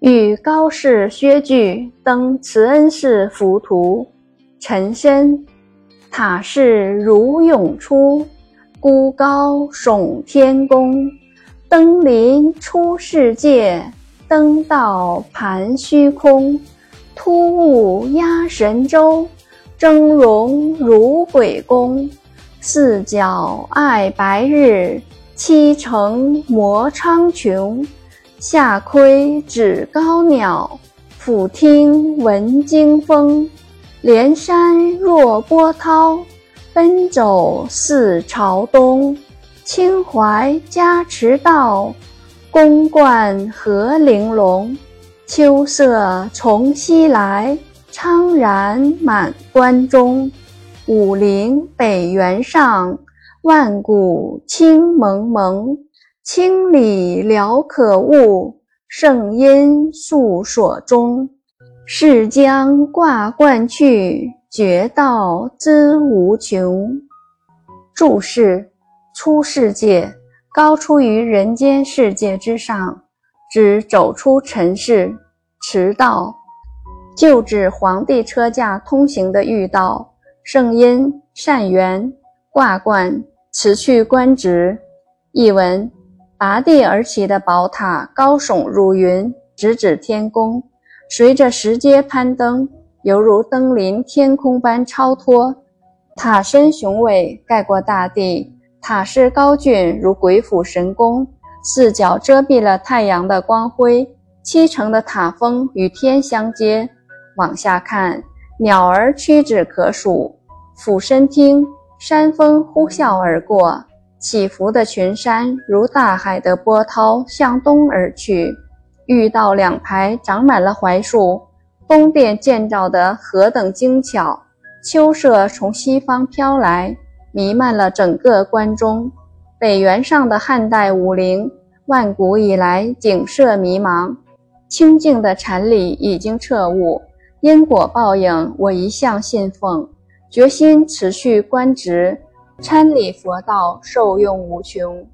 与高士薛据登慈恩寺浮屠，陈身塔势如涌出，孤高耸天宫。登临出世界，登道盘虚空。突兀压神州，峥嵘如鬼宫。四角爱白日，七城摩苍穹。下窥指高鸟，俯听闻惊风。连山若波涛，奔走似朝东。清淮加持道，宫观何玲珑。秋色从西来，苍然满关中。武陵北原上，万古青蒙蒙。清理了可悟，圣因诉所终。是将挂冠去，绝道知无穷。注释。出世界，高出于人间世界之上，指走出尘世，驰道，就指皇帝车驾通行的御道。圣因善缘挂冠辞去官职。译文：拔地而起的宝塔高耸入云，直指天宫，随着石阶攀登，犹如登临天空般超脱。塔身雄伟，盖过大地。塔势高峻如鬼斧神工，四角遮蔽了太阳的光辉。七层的塔峰与天相接，往下看，鸟儿屈指可数。俯身听，山风呼啸而过，起伏的群山如大海的波涛向东而去。御道两排长满了槐树，宫殿建造得何等精巧！秋色从西方飘来。弥漫了整个关中，北原上的汉代武陵，万古以来景色迷茫。清净的禅理已经彻悟，因果报应我一向信奉，决心持续观执，参礼佛道，受用无穷。